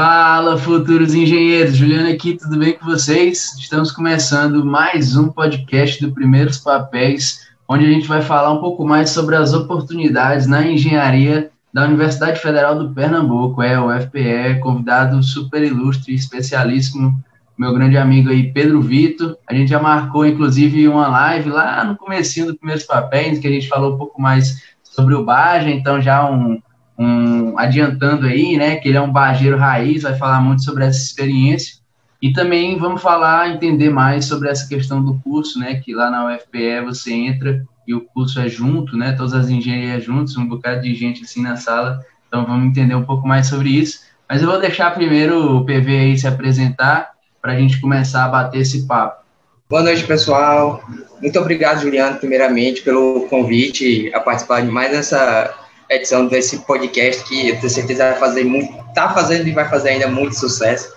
Fala, futuros engenheiros! Juliano aqui, tudo bem com vocês? Estamos começando mais um podcast do Primeiros Papéis, onde a gente vai falar um pouco mais sobre as oportunidades na engenharia da Universidade Federal do Pernambuco, é o FPE, convidado super ilustre, especialíssimo, meu grande amigo aí, Pedro Vitor. A gente já marcou, inclusive, uma live lá no comecinho do Primeiros Papéis, que a gente falou um pouco mais sobre o Baja, então já um um, adiantando aí, né, que ele é um bajeiro raiz, vai falar muito sobre essa experiência. E também vamos falar, entender mais sobre essa questão do curso, né, que lá na UFPE você entra e o curso é junto, né, todas as engenharias juntos, um bocado de gente assim na sala. Então vamos entender um pouco mais sobre isso. Mas eu vou deixar primeiro o PV aí se apresentar para a gente começar a bater esse papo. Boa noite, pessoal. Muito obrigado, Juliano, primeiramente, pelo convite a participar de mais essa edição desse podcast que eu tenho certeza vai fazer muito, tá fazendo e vai fazer ainda muito sucesso.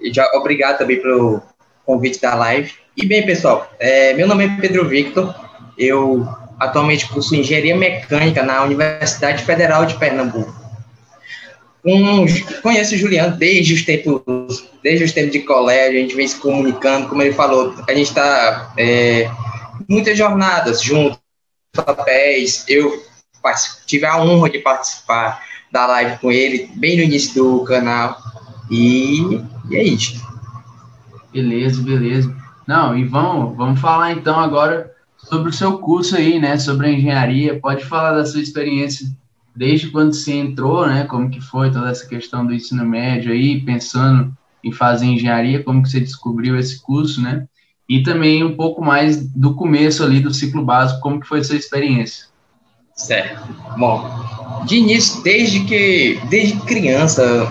E já obrigado também pelo convite da live. E bem, pessoal, é, meu nome é Pedro Victor, eu atualmente curso Engenharia Mecânica na Universidade Federal de Pernambuco. Um, conheço o Juliano desde os tempos, desde os tempos de colégio, a gente vem se comunicando, como ele falou, a gente está é, muitas jornadas juntos, papéis, eu tive a honra de participar da live com ele, bem no início do canal. E, e é isso. Beleza, beleza. Não, e vamos, vamos falar então agora sobre o seu curso aí, né? Sobre a engenharia. Pode falar da sua experiência desde quando você entrou, né? Como que foi toda essa questão do ensino médio aí, pensando em fazer engenharia, como que você descobriu esse curso, né? E também um pouco mais do começo ali do ciclo básico, como que foi a sua experiência? Certo. Bom, de início, desde que, desde criança,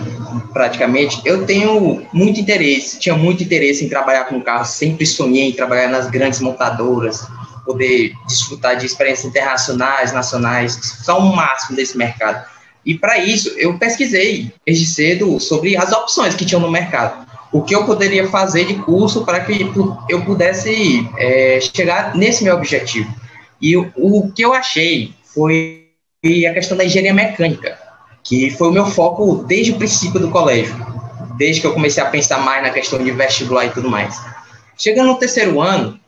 praticamente, eu tenho muito interesse, tinha muito interesse em trabalhar com carros, sempre sonhei em trabalhar nas grandes montadoras, poder desfrutar de experiências internacionais, nacionais, só o máximo desse mercado. E para isso, eu pesquisei desde cedo sobre as opções que tinham no mercado. O que eu poderia fazer de curso para que eu pudesse é, chegar nesse meu objetivo. E o, o que eu achei foi a questão da engenharia mecânica, que foi o meu foco desde o princípio do colégio, desde que eu comecei a pensar mais na questão de vestibular e tudo mais. Chegando no terceiro ano,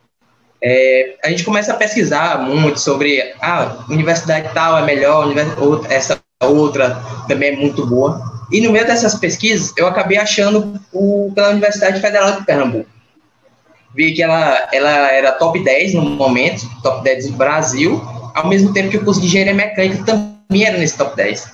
é, a gente começa a pesquisar muito sobre a ah, universidade tal é melhor, essa outra também é muito boa. E no meio dessas pesquisas, eu acabei achando o, pela Universidade Federal de Pernambuco. Vi que ela, ela era top 10 no momento, top 10 do Brasil, ao mesmo tempo que o curso de engenharia mecânica também era nesse top 10.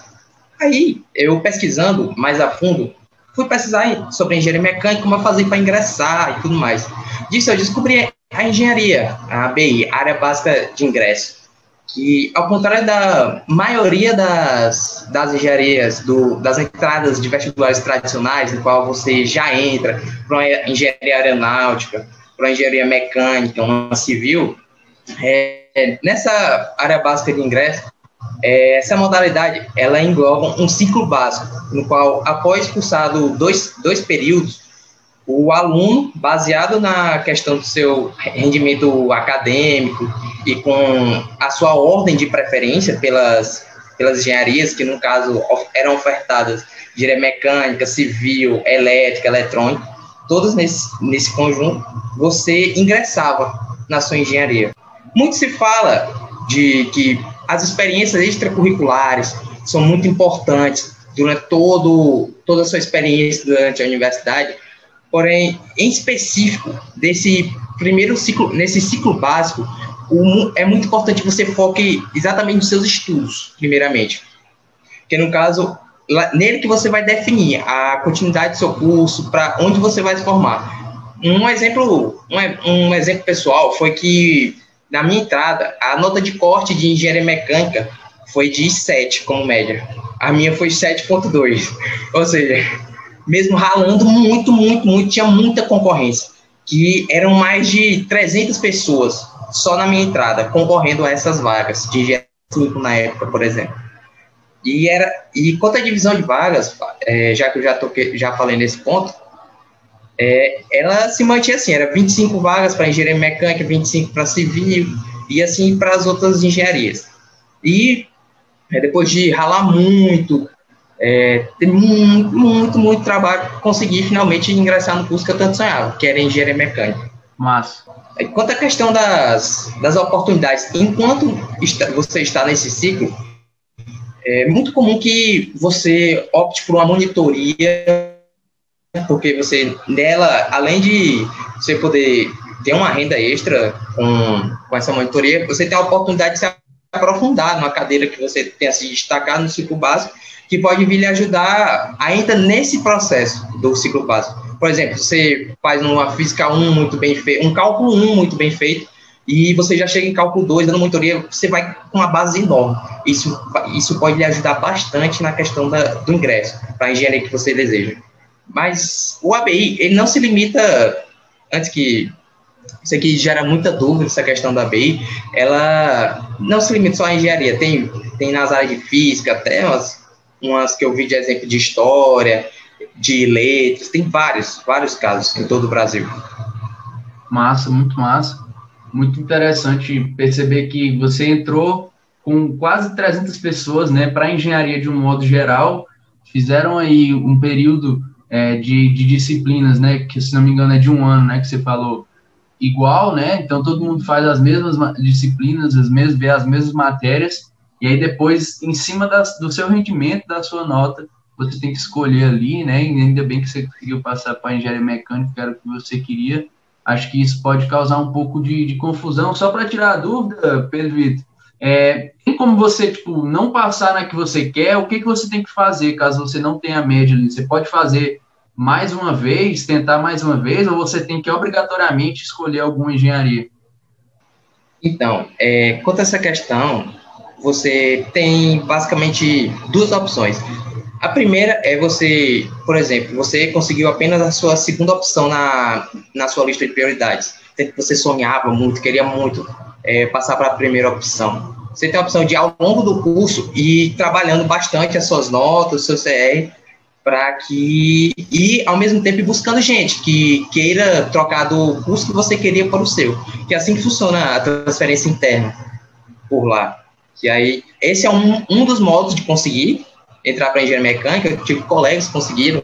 Aí, eu pesquisando mais a fundo, fui pesquisar sobre engenharia mecânica, como fazia para ingressar e tudo mais. Disso eu descobri a engenharia, a ABI, Área Básica de Ingresso, que, ao contrário da maioria das, das engenharias, do, das entradas de vestibulares tradicionais, no qual você já entra para engenharia aeronáutica, para engenharia mecânica, uma civil, é, é, nessa área básica de ingresso, é, essa modalidade ela engloba um ciclo básico, no qual, após cursado dois, dois períodos, o aluno, baseado na questão do seu rendimento acadêmico e com a sua ordem de preferência pelas, pelas engenharias, que no caso eram ofertadas engenharia mecânica, civil, elétrica, eletrônica, todas nesse, nesse conjunto, você ingressava na sua engenharia. Muito se fala de que as experiências extracurriculares são muito importantes durante todo, toda a sua experiência durante a universidade, porém, em específico, desse primeiro ciclo, nesse ciclo básico, o, é muito importante que você foque exatamente nos seus estudos, primeiramente. Porque, no caso, lá, nele que você vai definir a continuidade do seu curso, para onde você vai se formar. Um exemplo, um, um exemplo pessoal foi que na minha entrada, a nota de corte de engenharia mecânica foi de 7 como média. A minha foi 7.2. Ou seja, mesmo ralando muito, muito, muito, tinha muita concorrência. Que eram mais de 300 pessoas só na minha entrada, concorrendo a essas vagas de engenharia 5 na época, por exemplo. E, era, e quanto à divisão de vagas, é, já que eu já, toquei, já falei nesse ponto, é, ela se mantinha assim, era 25 vagas para engenharia mecânica, 25 para civil, e assim para as outras engenharias. E é, depois de ralar muito, é, tem muito, muito, muito trabalho para conseguir finalmente ingressar no curso que eu tanto sonhava, que era engenharia mecânica. Massa. Quanto à questão das, das oportunidades, enquanto está, você está nesse ciclo, é muito comum que você opte por uma monitoria, porque você, nela, além de você poder ter uma renda extra com, com essa monitoria, você tem a oportunidade de se aprofundar numa cadeira que você tenha se destacado no ciclo básico, que pode vir lhe ajudar ainda nesse processo do ciclo básico. Por exemplo, você faz uma física 1 muito bem feito, um cálculo 1 muito bem feito, e você já chega em cálculo 2, dando monitoria, você vai com uma base enorme. Isso, isso pode lhe ajudar bastante na questão da, do ingresso para a engenharia que você deseja. Mas o ABI, ele não se limita, antes que isso aqui gera muita dúvida, essa questão da ABI, ela não se limita só à engenharia, tem, tem nas áreas de física, até umas, umas que eu vi de exemplo de história, de letras, tem vários, vários casos em todo o Brasil. Massa, muito massa. Muito interessante perceber que você entrou com quase 300 pessoas, né, para engenharia de um modo geral, fizeram aí um período é, de, de disciplinas, né, que se não me engano é de um ano, né, que você falou, igual, né, então todo mundo faz as mesmas disciplinas, as mesmas, vê as mesmas matérias, e aí depois, em cima das, do seu rendimento, da sua nota, você tem que escolher ali, né? E ainda bem que você conseguiu passar para engenharia mecânica, que era o que você queria. Acho que isso pode causar um pouco de, de confusão. Só para tirar a dúvida, Pedro Vitor, é, tem como você tipo, não passar na que você quer? O que, que você tem que fazer caso você não tenha média ali? Você pode fazer mais uma vez, tentar mais uma vez, ou você tem que obrigatoriamente escolher alguma engenharia? Então, é, quanto a essa questão, você tem basicamente duas opções. A primeira é você, por exemplo, você conseguiu apenas a sua segunda opção na, na sua lista de prioridades. Você sonhava muito, queria muito é, passar para a primeira opção. Você tem a opção de, ao longo do curso, ir trabalhando bastante as suas notas, o seu CR, para que. e, ao mesmo tempo, buscando gente que queira trocar do curso que você queria para o seu. Que é assim que funciona a transferência interna por lá. E aí, esse é um, um dos modos de conseguir entrar para engenharia mecânica, eu tive colegas que conseguiram,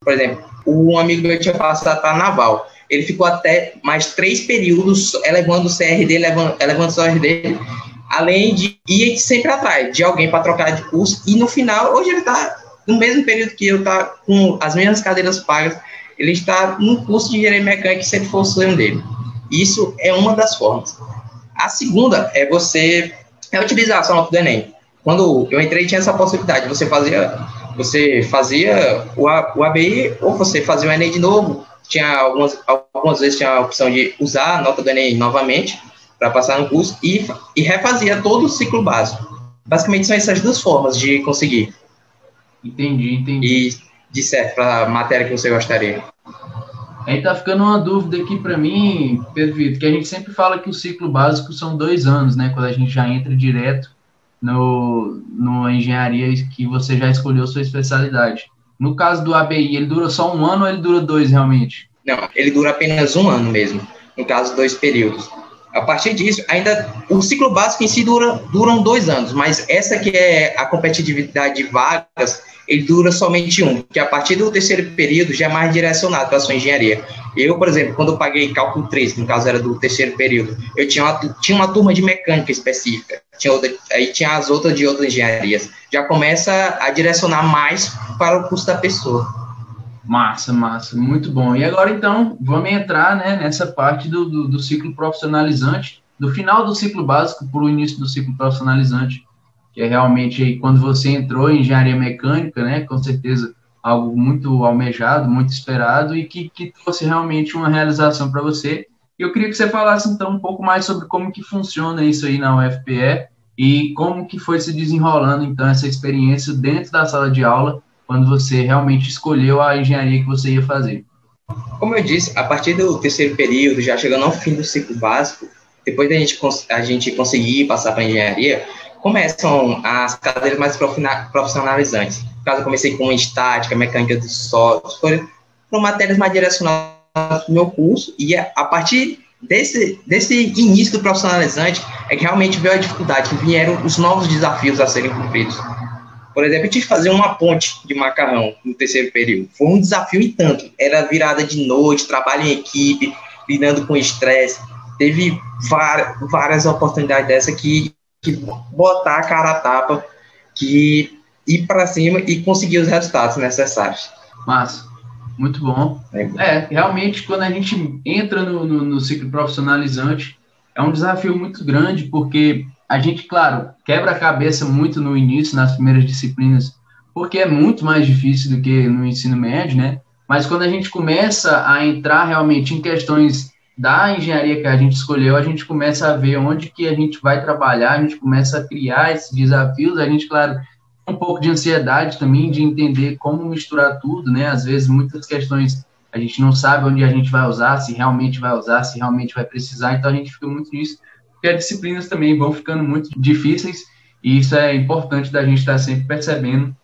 por exemplo, um amigo meu tinha passado para naval, ele ficou até mais três períodos elevando o CR dele, elevando, elevando o CR dele, além de ir sempre atrás de alguém para trocar de curso, e no final, hoje ele está no mesmo período que eu, está com as mesmas cadeiras pagas, ele está no curso de engenharia mecânica que sempre foi o sonho dele. Isso é uma das formas. A segunda é você é utilizar a sua nota do Enem quando eu entrei tinha essa possibilidade, você fazia você fazia o, o ABI ou você fazia o Enem de novo, tinha algumas, algumas vezes tinha a opção de usar a nota do Enem novamente para passar no curso e, e refazia todo o ciclo básico. Basicamente são essas duas formas de conseguir. Entendi, entendi. E de certo para a matéria que você gostaria. Aí tá ficando uma dúvida aqui para mim, Pedro Vitor, que a gente sempre fala que o ciclo básico são dois anos, né? Quando a gente já entra direto no, no engenharia que você já escolheu sua especialidade. No caso do ABI, ele dura só um ano ou ele dura dois realmente? Não, ele dura apenas um ano mesmo, no caso, dois períodos. A partir disso, ainda o ciclo básico em si dura duram dois anos, mas essa que é a competitividade de vagas ele dura somente um, que a partir do terceiro período já é mais direcionado para a sua engenharia. Eu, por exemplo, quando eu paguei cálculo 3, que no caso era do terceiro período, eu tinha uma, tinha uma turma de mecânica específica, tinha outra, aí tinha as outras de outras engenharias. Já começa a direcionar mais para o curso da pessoa. Massa, massa, muito bom. E agora, então, vamos entrar né, nessa parte do, do, do ciclo profissionalizante, do final do ciclo básico para o início do ciclo profissionalizante que é realmente quando você entrou em engenharia mecânica, né, com certeza algo muito almejado, muito esperado e que, que trouxe realmente uma realização para você. Eu queria que você falasse então um pouco mais sobre como que funciona isso aí na UFPE e como que foi se desenrolando então essa experiência dentro da sala de aula quando você realmente escolheu a engenharia que você ia fazer. Como eu disse, a partir do terceiro período, já chegando ao fim do ciclo básico, depois da gente, a gente conseguir passar para engenharia, começam as cadeiras mais profissionalizantes. No caso, eu comecei com estática, mecânica de software, foram, matérias mais direcionadas para o meu curso, e a partir desse, desse início do profissionalizante é que realmente veio a dificuldade, vieram os novos desafios a serem cumpridos. Por exemplo, eu tive que fazer uma ponte de macarrão no terceiro período. Foi um desafio e tanto. Era virada de noite, trabalho em equipe, lidando com estresse. Teve várias, várias oportunidades dessa que, que botar a cara a tapa, que ir para cima e conseguir os resultados necessários. Massa, muito bom. É, é realmente, quando a gente entra no, no, no ciclo profissionalizante, é um desafio muito grande, porque a gente, claro, quebra a cabeça muito no início, nas primeiras disciplinas, porque é muito mais difícil do que no ensino médio, né? Mas quando a gente começa a entrar realmente em questões da engenharia que a gente escolheu, a gente começa a ver onde que a gente vai trabalhar, a gente começa a criar esses desafios, a gente, claro, um pouco de ansiedade também, de entender como misturar tudo, né? Às vezes, muitas questões a gente não sabe onde a gente vai usar, se realmente vai usar, se realmente vai precisar, então a gente fica muito nisso porque as disciplinas também vão ficando muito difíceis e isso é importante da gente estar sempre percebendo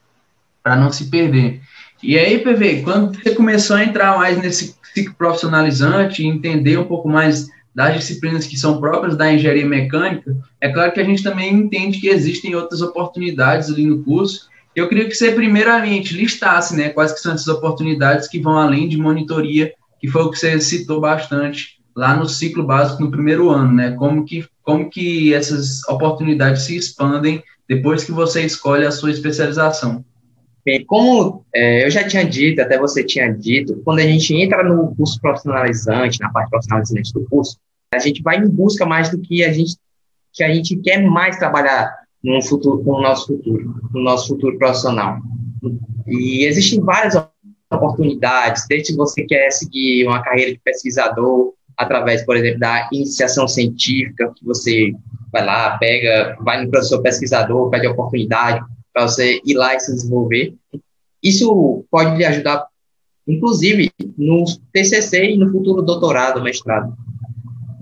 para não se perder. E aí, PV, quando você começou a entrar mais nesse ciclo profissionalizante entender um pouco mais das disciplinas que são próprias da engenharia mecânica, é claro que a gente também entende que existem outras oportunidades ali no curso. Eu queria que você primeiramente listasse, né, quais que são essas oportunidades que vão além de monitoria, que foi o que você citou bastante lá no ciclo básico no primeiro ano, né? Como que, como que essas oportunidades se expandem depois que você escolhe a sua especialização? Como é, eu já tinha dito, até você tinha dito, quando a gente entra no curso profissionalizante, na parte profissionalizante do curso, a gente vai em busca mais do que a gente que a gente quer mais trabalhar no futuro, com o nosso futuro, no nosso futuro profissional. E existem várias oportunidades, desde você quer seguir uma carreira de pesquisador, através, por exemplo, da iniciação científica, que você vai lá, pega, vai no professor pesquisador, pede oportunidade para você ir lá e se desenvolver. Isso pode lhe ajudar, inclusive, no TCC e no futuro doutorado, mestrado.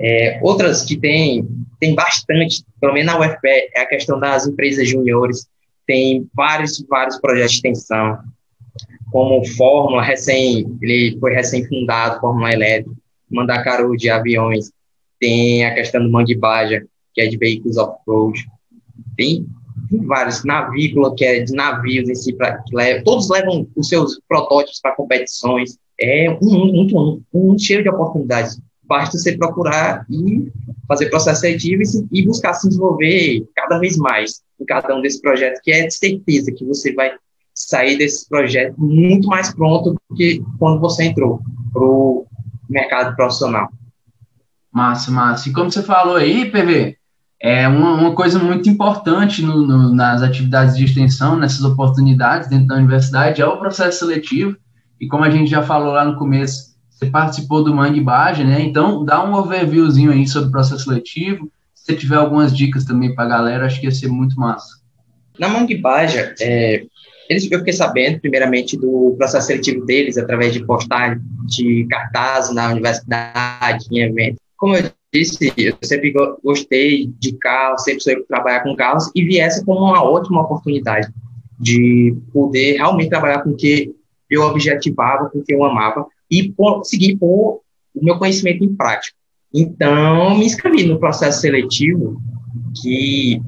É, outras que tem, tem bastante, pelo menos na UFPE, é a questão das empresas juniores, tem vários, vários projetos de extensão, como Fórmula, recém, ele foi recém-fundado, Fórmula Elétrica, Mandacaru de aviões, tem a questão do Mangue Baja, que é de veículos off-road, tem, tem, vários, navícola, que é de navios em si, pra, leva, todos levam os seus protótipos para competições, é um mundo muito um, um, cheio de oportunidades, basta você procurar e fazer processo seletivo e, e buscar se desenvolver cada vez mais em cada um desses projetos, que é de certeza que você vai sair desse projeto muito mais pronto do que quando você entrou pro mercado profissional. Massa, massa. E como você falou aí, PV, é uma, uma coisa muito importante no, no, nas atividades de extensão, nessas oportunidades dentro da universidade, é o processo seletivo. E como a gente já falou lá no começo, você participou do Mangue Baja, né? Então, dá um overviewzinho aí sobre o processo seletivo. Se tiver algumas dicas também para a galera, acho que ia ser muito massa. Na Mangue Baja, é, eles, eu fiquei sabendo, primeiramente, do processo seletivo deles, através de postagem de cartaz na universidade, em eventos. Como eu disse, eu sempre gostei de carros, sempre soube trabalhar com carros, e vi essa como uma ótima oportunidade de poder realmente trabalhar com o que eu objetivava, com o que eu amava, e conseguir pôr o meu conhecimento em prática. Então, me inscrevi no processo seletivo que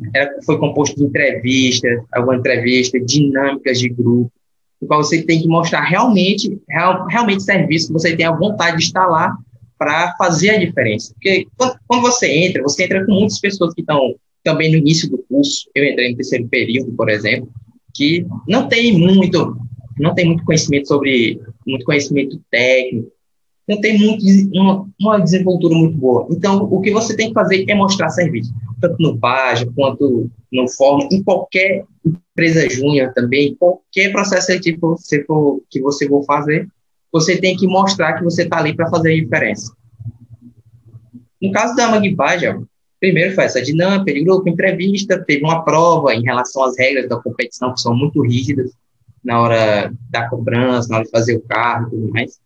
foi composto de entrevistas, alguma entrevista, dinâmicas de grupo, no qual você tem que mostrar realmente, real, realmente serviço, que você tem a vontade de estar lá para fazer a diferença. Porque quando, quando, você entra, você entra com muitas pessoas que estão também no início do curso, eu entrei no terceiro período, por exemplo, que não tem muito, não tem muito conhecimento sobre, muito conhecimento técnico, não tem muito, uma, uma desenvoltura muito boa. Então, o que você tem que fazer é mostrar serviço tanto no Baja quanto no Fórmula, em qualquer empresa júnior também, qualquer processo que você for, que você for fazer, você tem que mostrar que você está ali para fazer a diferença. No caso da Mag Baja, primeiro foi essa dinâmica de grupo, entrevista, teve uma prova em relação às regras da competição, que são muito rígidas, na hora da cobrança, na hora de fazer o carro e tudo mais.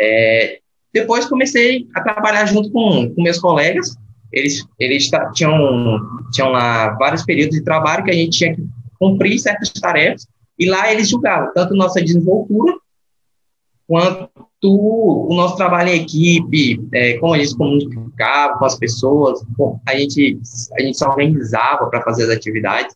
É, depois comecei a trabalhar junto com, com meus colegas, eles, eles tinham, tinham lá vários períodos de trabalho que a gente tinha que cumprir certas tarefas, e lá eles julgavam tanto nossa desenvoltura quanto o nosso trabalho em equipe, é, como a gente se comunicava com as pessoas, a gente, a gente se organizava para fazer as atividades.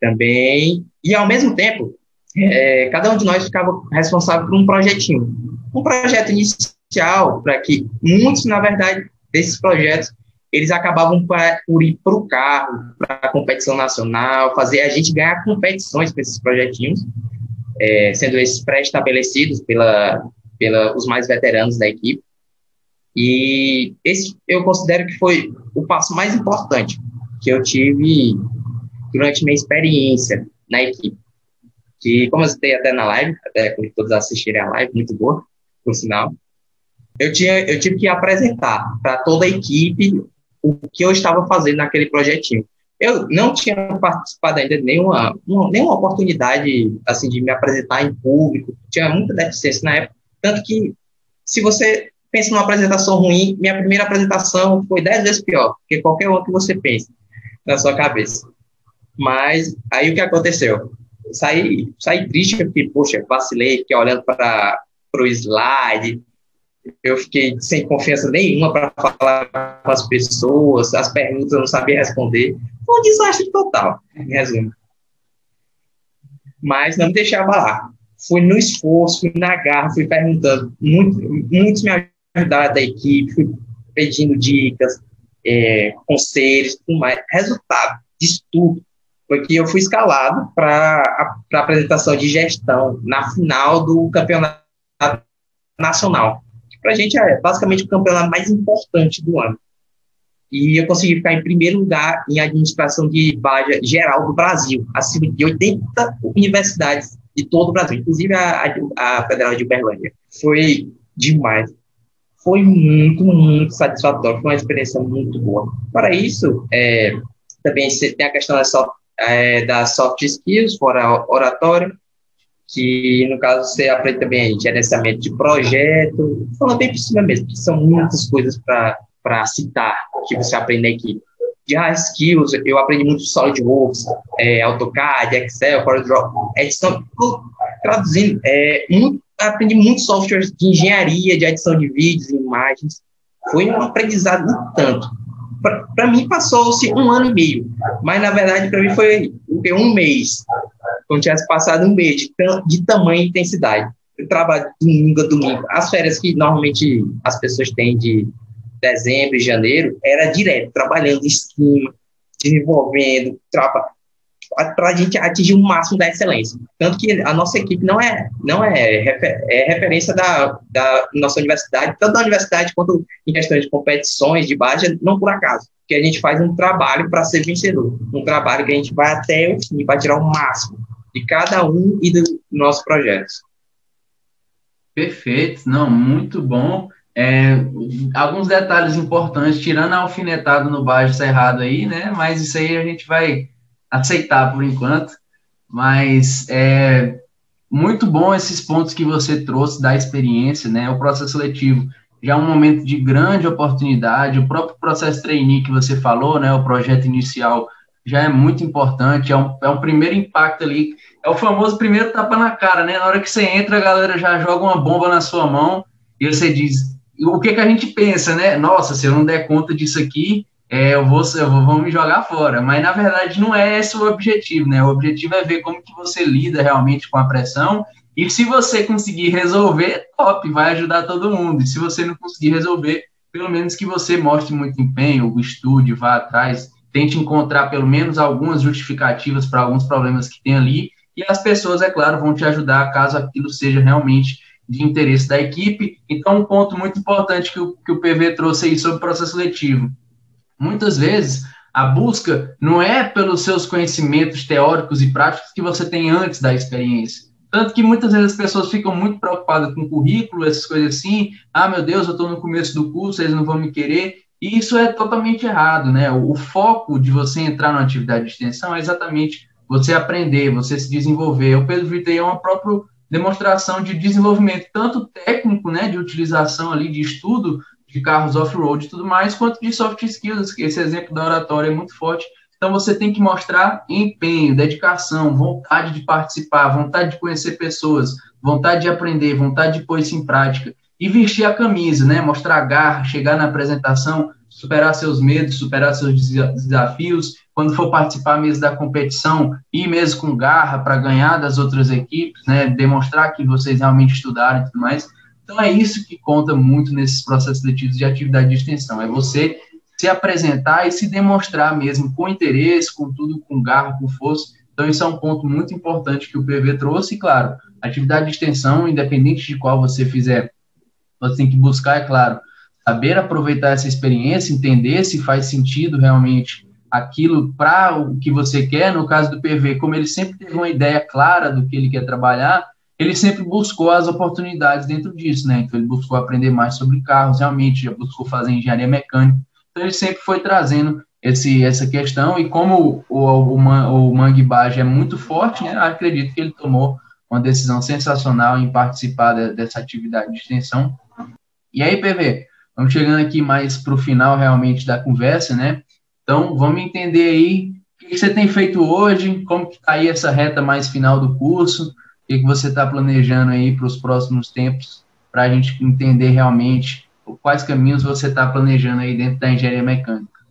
também. E, ao mesmo tempo, é, cada um de nós ficava responsável por um projetinho. Um projeto inicial para que muitos, na verdade, desses projetos, eles acabavam por ir para o carro, para a competição nacional, fazer a gente ganhar competições com esses projetinhos, é, sendo esses pré-estabelecidos pela, pela os mais veteranos da equipe. E esse eu considero que foi o passo mais importante que eu tive durante minha experiência na equipe. Que, como eu citei até na live, até quando todos assistirem a live, muito boa, por sinal, eu, tinha, eu tive que apresentar para toda a equipe o que eu estava fazendo naquele projetinho. Eu não tinha participado ainda de nenhuma, uma, nenhuma oportunidade assim de me apresentar em público, tinha muita deficiência na época, tanto que se você pensa numa apresentação ruim, minha primeira apresentação foi dez vezes pior que qualquer outra que você pense na sua cabeça. Mas aí o que aconteceu? Saí, saí triste, porque, poxa, vacilei, fiquei olhando para o slide, eu fiquei sem confiança nenhuma para falar com as pessoas, as perguntas eu não sabia responder. Foi um desastre total, em resumo. Mas não me deixava lá. Fui no esforço, fui na garra, fui perguntando. Muito, muitos me ajudaram da equipe, fui pedindo dicas, é, conselhos, tudo mais. Resultado disso tudo foi que eu fui escalado para a apresentação de gestão na final do campeonato nacional para a gente é basicamente o campeonato mais importante do ano. E eu consegui ficar em primeiro lugar em administração de base geral do Brasil, acima de 80 universidades de todo o Brasil, inclusive a, a, a Federal de Uberlândia. Foi demais. Foi muito, muito satisfatório. Foi uma experiência muito boa. Para isso, é, também tem a questão da soft, é, da soft skills, fora oratório, que no caso você aprende também gerenciamento de projeto, falando bem por cima mesmo, que são muitas coisas para citar que você aprende aqui. De hard skills, eu aprendi muito SolidWorks, é, AutoCAD, Excel, CorelDRAW, edição, traduzindo, é, muito, aprendi muitos softwares de engenharia, de edição de vídeos imagens. Foi um aprendizado tanto. Para mim, passou-se um ano e meio, mas na verdade, para mim, foi um mês como tivesse passado um mês de, de tamanha intensidade. Eu trabalho domingo a domingo. As férias que normalmente as pessoas têm de dezembro e janeiro, era direto, trabalhando em cima, desenvolvendo, para a gente atingir o máximo da excelência. Tanto que a nossa equipe não é, não é, é referência da, da nossa universidade, tanto da universidade quanto em questões de competições, de base, não por acaso. Porque a gente faz um trabalho para ser vencedor, um trabalho que a gente vai até o fim, para tirar o máximo de cada um e dos nossos projetos. Perfeito, não, muito bom. É, alguns detalhes importantes, tirando a alfinetada no baixo cerrado aí, né? Mas isso aí a gente vai aceitar por enquanto. Mas é muito bom esses pontos que você trouxe da experiência, né? O processo seletivo já é um momento de grande oportunidade, o próprio processo trainee que você falou, né? O projeto inicial já é muito importante, é um, é um primeiro impacto ali, é o famoso primeiro tapa na cara, né? Na hora que você entra, a galera já joga uma bomba na sua mão e você diz, o que que a gente pensa, né? Nossa, se eu não der conta disso aqui, é, eu, vou, eu vou, vou me jogar fora. Mas, na verdade, não é esse o objetivo, né? O objetivo é ver como que você lida realmente com a pressão e se você conseguir resolver, top, vai ajudar todo mundo. E se você não conseguir resolver, pelo menos que você mostre muito empenho, estude, vá atrás, tente encontrar pelo menos algumas justificativas para alguns problemas que tem ali, e as pessoas, é claro, vão te ajudar caso aquilo seja realmente de interesse da equipe. Então, um ponto muito importante que o, que o PV trouxe aí sobre o processo seletivo. Muitas vezes, a busca não é pelos seus conhecimentos teóricos e práticos que você tem antes da experiência. Tanto que muitas vezes as pessoas ficam muito preocupadas com o currículo, essas coisas assim. Ah, meu Deus, eu estou no começo do curso, eles não vão me querer. E isso é totalmente errado, né? O, foco de você entrar numa atividade de extensão é exatamente você aprender, você se desenvolver. O Pedro Vitor é uma própria demonstração de desenvolvimento, tanto técnico, né, de utilização ali, de estudo de carros off-road e tudo mais, quanto de soft skills, esse exemplo da oratória é muito forte. Então, você tem que mostrar empenho, dedicação, vontade de participar, vontade de conhecer pessoas, vontade de aprender, vontade de pôr isso em prática e vestir a camisa, né? Mostrar garra, chegar na apresentação, superar seus medos, superar seus desafios, quando for participar mesmo da competição, ir mesmo com garra para ganhar das outras equipes, né, demonstrar que vocês realmente estudaram e tudo mais. Então é isso que conta muito nesses processos seletivos de atividade de extensão, é você se apresentar e se demonstrar mesmo com interesse, com tudo, com garra, com força. Então isso é um ponto muito importante que o PV trouxe, e claro, atividade de extensão, independente de qual você fizer, você tem que buscar, é claro, saber aproveitar essa experiência, entender se faz sentido realmente aquilo para o que você quer. No caso do PV, como ele sempre teve uma ideia clara do que ele quer trabalhar, ele sempre buscou as oportunidades dentro disso, né? Então ele buscou aprender mais sobre carros, realmente, já buscou fazer engenharia mecânica. Então ele sempre foi trazendo esse, essa questão e como o, o, o Mangue Bage é muito forte, né? Acredito que ele tomou uma decisão sensacional em participar de, dessa atividade de extensão. E aí, PV, vamos chegando aqui mais para o final realmente da conversa, né? Então, vamos entender aí o que você tem feito hoje, como que está aí essa reta mais final do curso, o que, que você está planejando aí para os próximos tempos, para a gente entender realmente quais caminhos você está planejando aí dentro da engenharia mecânica.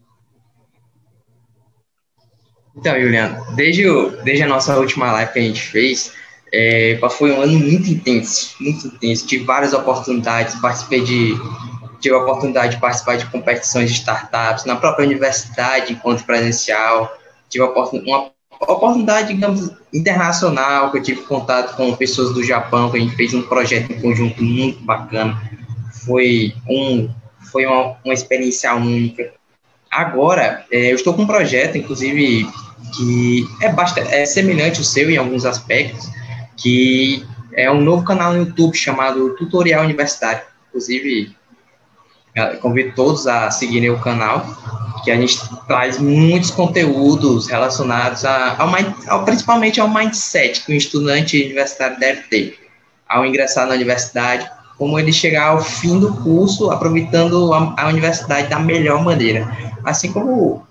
Então, Juliano, desde, o, desde a nossa última live que a gente fez, é, foi um ano muito intenso, muito intenso. Tive várias oportunidades, participei de tive a oportunidade de participar de competições de startups na própria universidade, enquanto presencial. Tive uma oportunidade, digamos, internacional, que eu tive contato com pessoas do Japão, que a gente fez um projeto em conjunto muito bacana. Foi, um, foi uma, uma experiência única. Agora, é, eu estou com um projeto, inclusive, que é, bastante, é semelhante ao seu em alguns aspectos, que é um novo canal no YouTube chamado Tutorial Universitário. Inclusive, convido todos a seguirem o canal, que a gente traz muitos conteúdos relacionados a, ao, ao, principalmente ao mindset que o estudante universitário deve ter ao ingressar na universidade, como ele chegar ao fim do curso aproveitando a, a universidade da melhor maneira. Assim como,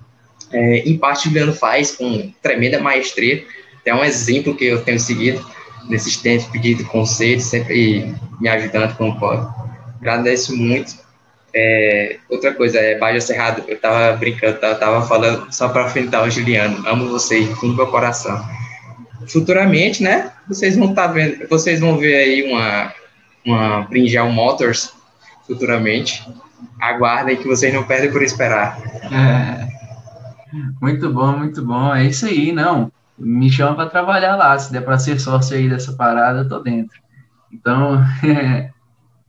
é, em parte, o Juliano faz com tremenda maestria, é um exemplo que eu tenho seguido nesses tempos, pedindo conselhos, sempre me ajudando como pode. Agradeço muito é, outra coisa, é Baja Cerrado, eu tava brincando, tava, tava falando só para enfrentar o Juliano. Amo você, do meu coração. Futuramente, né? Vocês vão estar tá vendo, vocês vão ver aí uma, uma Brinjal Motors futuramente. Aguardem que vocês não perdem por esperar. É, muito bom, muito bom. É isso aí, não. Me chama para trabalhar lá. Se der para ser sócio aí dessa parada, eu tô dentro. Então,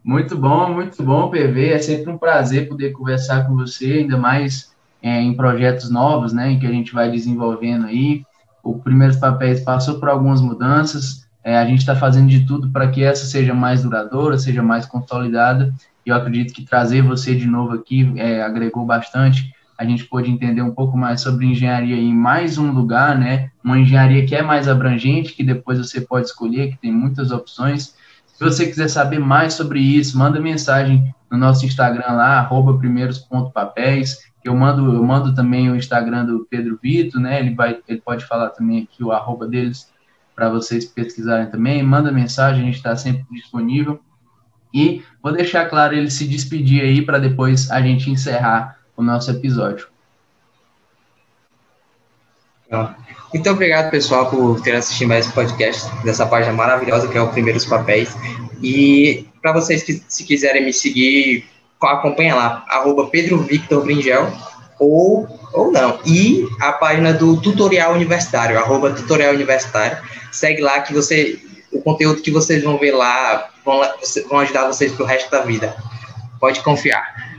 Muito bom, muito bom, PV. É sempre um prazer poder conversar com você, ainda mais é, em projetos novos, né, em que a gente vai desenvolvendo aí. O Primeiros Papéis passou por algumas mudanças, é, a gente está fazendo de tudo para que essa seja mais duradoura, seja mais consolidada, e eu acredito que trazer você de novo aqui é, agregou bastante. A gente pôde entender um pouco mais sobre engenharia em mais um lugar, né? Uma engenharia que é mais abrangente, que depois você pode escolher, que tem muitas opções. Se você quiser saber mais sobre isso, manda mensagem no nosso Instagram lá, arroba primeiros.papéis. Eu mando, eu mando também o Instagram do Pedro Vito, né? Ele, vai, ele pode falar também aqui o arroba deles para vocês pesquisarem também. Manda mensagem, a gente está sempre disponível. E vou deixar claro ele se despedir aí para depois a gente encerrar o nosso episódio. Muito obrigado, pessoal, por ter assistido mais esse podcast dessa página maravilhosa que é o Primeiros Papéis. E para vocês que se quiserem me seguir, acompanha lá, arroba Pedro Victor Bringel, ou, ou não. E a página do Tutorial Universitário, arroba Tutorial Universitário. Segue lá que você, o conteúdo que vocês vão ver lá vão, vão ajudar vocês pro resto da vida. Pode confiar.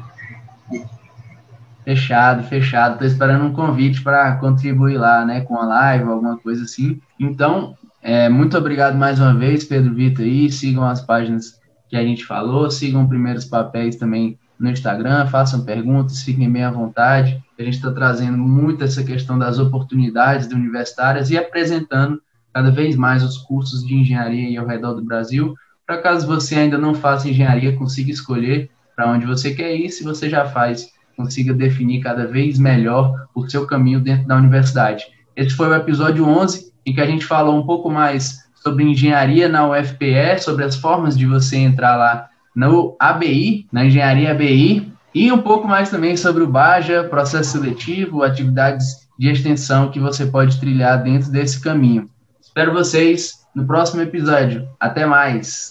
Fechado, fechado. Estou esperando um convite para contribuir lá, né, com a live, alguma coisa assim. Então, é, muito obrigado mais uma vez, Pedro Vitor aí. Sigam as páginas que a gente falou, sigam primeiros papéis também no Instagram, façam perguntas, fiquem bem à vontade. A gente está trazendo muito essa questão das oportunidades de universitárias e apresentando cada vez mais os cursos de engenharia ao redor do Brasil. Para caso você ainda não faça engenharia, consiga escolher para onde você quer ir. Se você já faz consiga definir cada vez melhor o seu caminho dentro da universidade. Esse foi o episódio 11, em que a gente falou um pouco mais sobre engenharia na UFPE, sobre as formas de você entrar lá no ABI, na engenharia ABI, e um pouco mais também sobre o Baja, processo seletivo, atividades de extensão que você pode trilhar dentro desse caminho. Espero vocês no próximo episódio. Até mais!